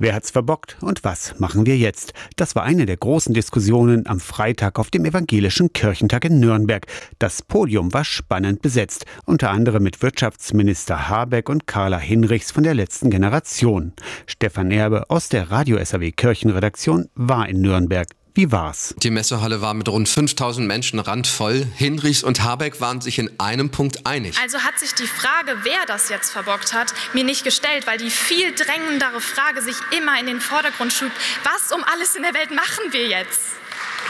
Wer hat's verbockt und was machen wir jetzt? Das war eine der großen Diskussionen am Freitag auf dem Evangelischen Kirchentag in Nürnberg. Das Podium war spannend besetzt, unter anderem mit Wirtschaftsminister Habeck und Carla Hinrichs von der letzten Generation. Stefan Erbe aus der Radio SAW Kirchenredaktion war in Nürnberg. Wie war's? Die Messehalle war mit rund 5000 Menschen randvoll. Hinrichs und Habeck waren sich in einem Punkt einig. Also hat sich die Frage, wer das jetzt verbockt hat, mir nicht gestellt, weil die viel drängendere Frage sich immer in den Vordergrund schiebt. Was um alles in der Welt machen wir jetzt?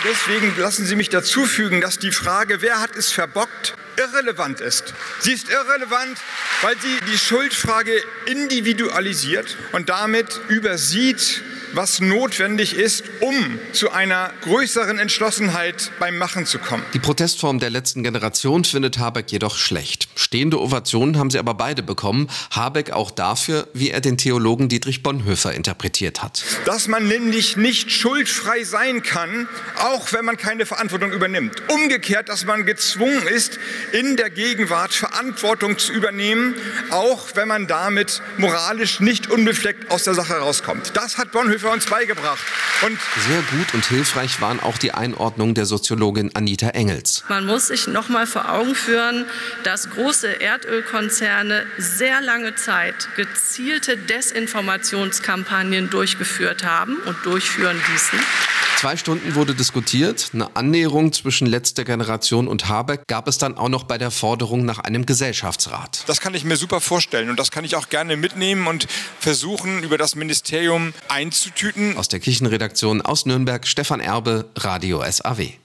Deswegen lassen Sie mich dazu fügen, dass die Frage, wer hat es verbockt, irrelevant ist. Sie ist irrelevant, weil sie die Schuldfrage individualisiert und damit übersieht, was notwendig ist, um zu einer größeren Entschlossenheit beim Machen zu kommen. Die Protestform der letzten Generation findet Habeck jedoch schlecht. Stehende Ovationen haben sie aber beide bekommen. Habeck auch dafür, wie er den Theologen Dietrich Bonhoeffer interpretiert hat. Dass man nämlich nicht schuldfrei sein kann, auch wenn man keine Verantwortung übernimmt. Umgekehrt, dass man gezwungen ist, in der Gegenwart Verantwortung zu übernehmen, auch wenn man damit moralisch nicht unbefleckt aus der Sache rauskommt. Das hat Bonhoeffer uns beigebracht. Und Sehr gut und hilfreich waren auch die Einordnungen der Soziologin Anita Engels. Man muss sich noch mal vor Augen führen, dass große Erdölkonzerne sehr lange Zeit gezielte Desinformationskampagnen durchgeführt haben und durchführen ließen. Zwei Stunden wurde diskutiert. Eine Annäherung zwischen letzter Generation und Habeck gab es dann auch noch bei der Forderung nach einem Gesellschaftsrat. Das kann ich mir super vorstellen und das kann ich auch gerne mitnehmen und versuchen, über das Ministerium einzutüten. Aus der Kirchenredaktion aus Nürnberg, Stefan Erbe, Radio SAW.